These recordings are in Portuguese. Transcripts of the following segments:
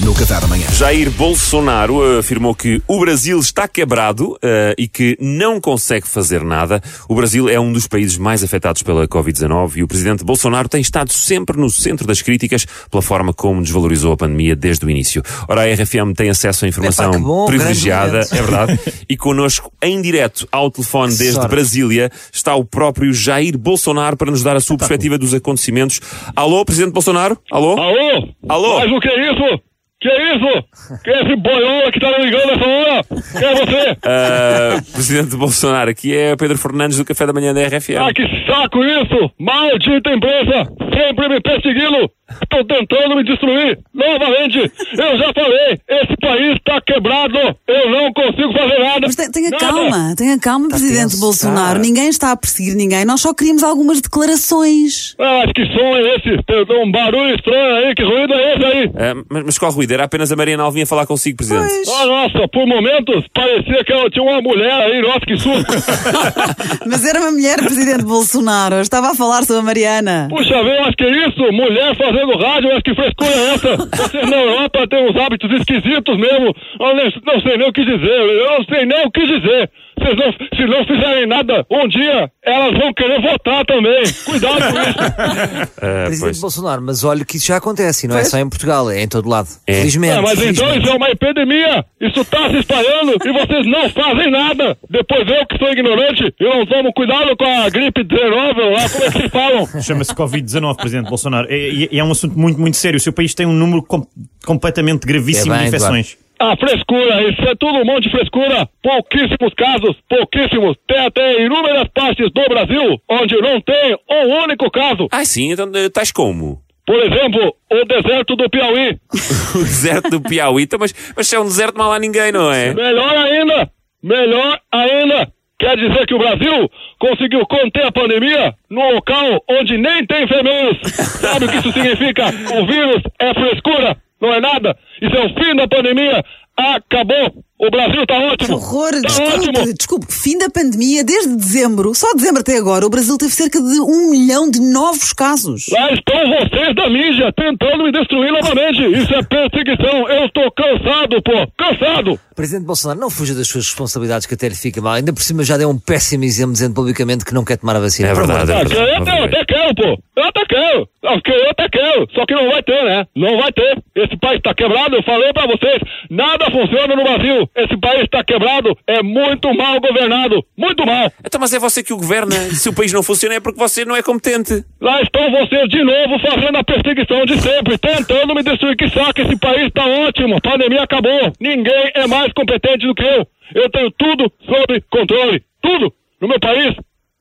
no Café da manhã. Jair Bolsonaro afirmou que o Brasil está quebrado eh, e que não consegue fazer nada. O Brasil é um dos países mais afetados pela Covid-19 e o presidente Bolsonaro tem estado sempre no centro das críticas pela forma como desvalorizou a pandemia desde o início. Ora, a RFM tem acesso a informação Epá, que bom, privilegiada, é verdade, e connosco em direto ao telefone desde sorte. Brasília está o próprio Jair Bolsonaro para nos dar a sua perspectiva dos acontecimentos. Alô, presidente Bolsonaro? Alô? Alô? Alô? Mas o que é isso? Que é isso? Quem é esse boiola que tá me ligando nessa hora? Quem é você? Ah, presidente Bolsonaro, aqui é Pedro Fernandes do Café da Manhã da RFM. Ah, que saco isso! Maldita empresa! Sempre me perseguindo! Estão tentando me destruir! Novamente! Eu já falei! Esse país tá quebrado! Eu não consigo fazer nada! Mas te- tenha Nada. calma, tenha calma, Presidente tenso, Bolsonaro. tá. Ninguém está a perseguir ninguém, nós só queríamos algumas declarações. Ah, que som é esse? Tem um barulho estranho aí, que ruído é esse aí? Ah, mas, mas qual ruído? Era apenas a Mariana Alvinha falar consigo, presidente. Pois. Ah, nossa, por momentos parecia que eu tinha uma mulher aí, nossa, que susto! Mas era uma mulher, Presidente Bolsonaro. Eu Estava a falar sobre a Mariana. Puxa vida, mas que isso? Mulher fazendo rádio, mas que frescura é essa? Vocês na Europa têm uns hábitos esquisitos mesmo. Eu não sei nem o que dizer. Eu não sei nem o que dizer. Vocês não, se não fizerem nada, um dia elas vão querer votar também. Cuidado com isso. Ah, Presidente pois. Bolsonaro, mas olha que isso já acontece, e não é Pois. só em Portugal, é em todo lado. É. Felizmente. Ah, mas então felizmente. isso é uma epidemia. Isso tá se espalhando e vocês não fazem nada. Depois eu que sou ignorante, eu não tomo cuidado com a gripe 19 lá, como é que se falam? Chama-se Covid-19, Presidente Bolsonaro. E, e é um assunto muito, muito sério. O seu país tem um número com- completamente gravíssimo É bem, de infecções. Ah, frescura, isso é tudo um monte de frescura. Pouquíssimos casos, pouquíssimos. Tem até inúmeras partes do Brasil onde não tem um único caso. Ah, sim, então eh, tais como? Por exemplo, o deserto do Piauí. O deserto do Piauí. Então, mas, mas é um deserto, há lá ninguém, não é? Melhor ainda, melhor ainda. Quer dizer que o Brasil conseguiu conter a pandemia num local onde nem tem enfermeiros. Sabe o que isso significa? O vírus é frescura, é nada. Isso é o fim da pandemia. Acabou. O Brasil tá Que ótimo. horror! Tá Desculpe, ótimo. desculpe. Fim da pandemia, desde dezembro, só dezembro até agora, o Brasil teve cerca de um milhão de novos casos. Lá estão vocês da mídia tentando me destruir novamente. Isso é perseguição. Eu estou cansado, pô. Cansado. Presidente Bolsonaro, não fuja das suas responsabilidades que até lhe fica mal. Ainda por cima já deu um péssimo exemplo dizendo publicamente que não quer tomar a vacina. É verdade, é de Ah, Deus. eu, eu quero, pô. Eu até quero. Porque Eu até quero. Só que não vai ter, né? Não vai ter. Esse país tá quebrado. Eu falei pra vocês. Nada funciona no Brasil. Esse país tá quebrado. É muito mal governado. Muito mal. Então, mas é você que o governa. Se o país não funciona é porque você não é competente. Lá estão vocês de novo fazendo a perseguição de sempre, tentando me destruir. Que saco, esse país tá ótimo, a pandemia acabou. Ninguém é mais competente do que eu. Eu tenho tudo sob controle. Tudo. No meu país,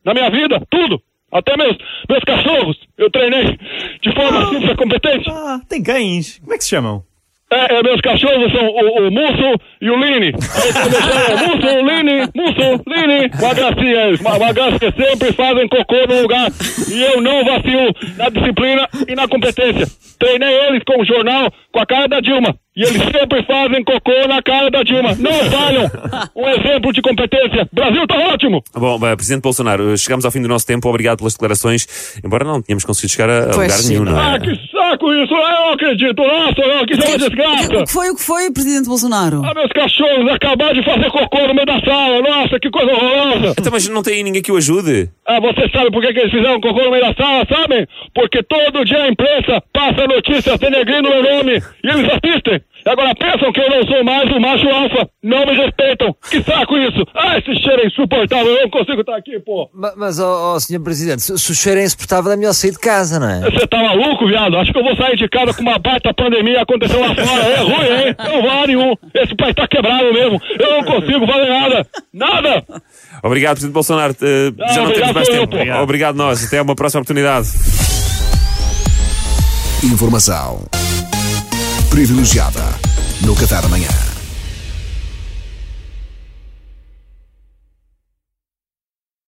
na minha vida, tudo. Até meus, meus cachorros. Eu treinei de forma super competente. Ah, tem cães. Como é que se chamam? É, é, meus cachorros são o, o Musso e o Lini. Chamo, Musso, Lini, Musso, eles. Uma, uma gracinha. Sempre fazem cocô no lugar. E eu não vacilo na disciplina e na competência. Treinei eles com o jornal com a cara da Dilma. E eles sempre fazem cocô na cara da Dilma. Não falham. Um exemplo de competência. Brasil tá ótimo. Bom, eh, Presidente Bolsonaro, eh, chegamos ao fim do nosso tempo. Obrigado pelas declarações. Embora não tínhamos conseguido chegar a, Pois lugar sim, nenhum, não Ah, é? Que saco isso. Eu acredito. Nossa, não, que isso é uma O desgraça. que foi o que foi, Presidente Bolsonaro? Ah, meus cachorros acabaram de fazer cocô no meio da sala. Nossa, que coisa horrorosa. Então, mas não tem ninguém que o ajude? Ah, você sabe por que, que eles fizeram cocô no meio da sala, sabem? Porque todo dia a imprensa passa notícias denegrindo meu nome e eles assistem. Agora pensam que eu não sou mais o macho alfa. Não me respeitam. Que saco isso. Ah, esse cheiro é insuportável. Eu não consigo estar aqui, pô. Ma- Mas, ó, ó, senhor Presidente, se, se o cheiro é insuportável, é melhor sair de casa, não é? Você tá maluco, viado? Acho que eu vou sair de casa com uma baita pandemia acontecendo lá fora. É ruim, hein? Não vale nenhum. Esse país tá quebrado mesmo. Eu não consigo fazer nada. Nada. Obrigado, Presidente Bolsonaro. Eh, Ah, já não temos mais eu, tempo. pô. Obrigado, nós. Até uma próxima oportunidade. Informação privilegiada no Café da manhã.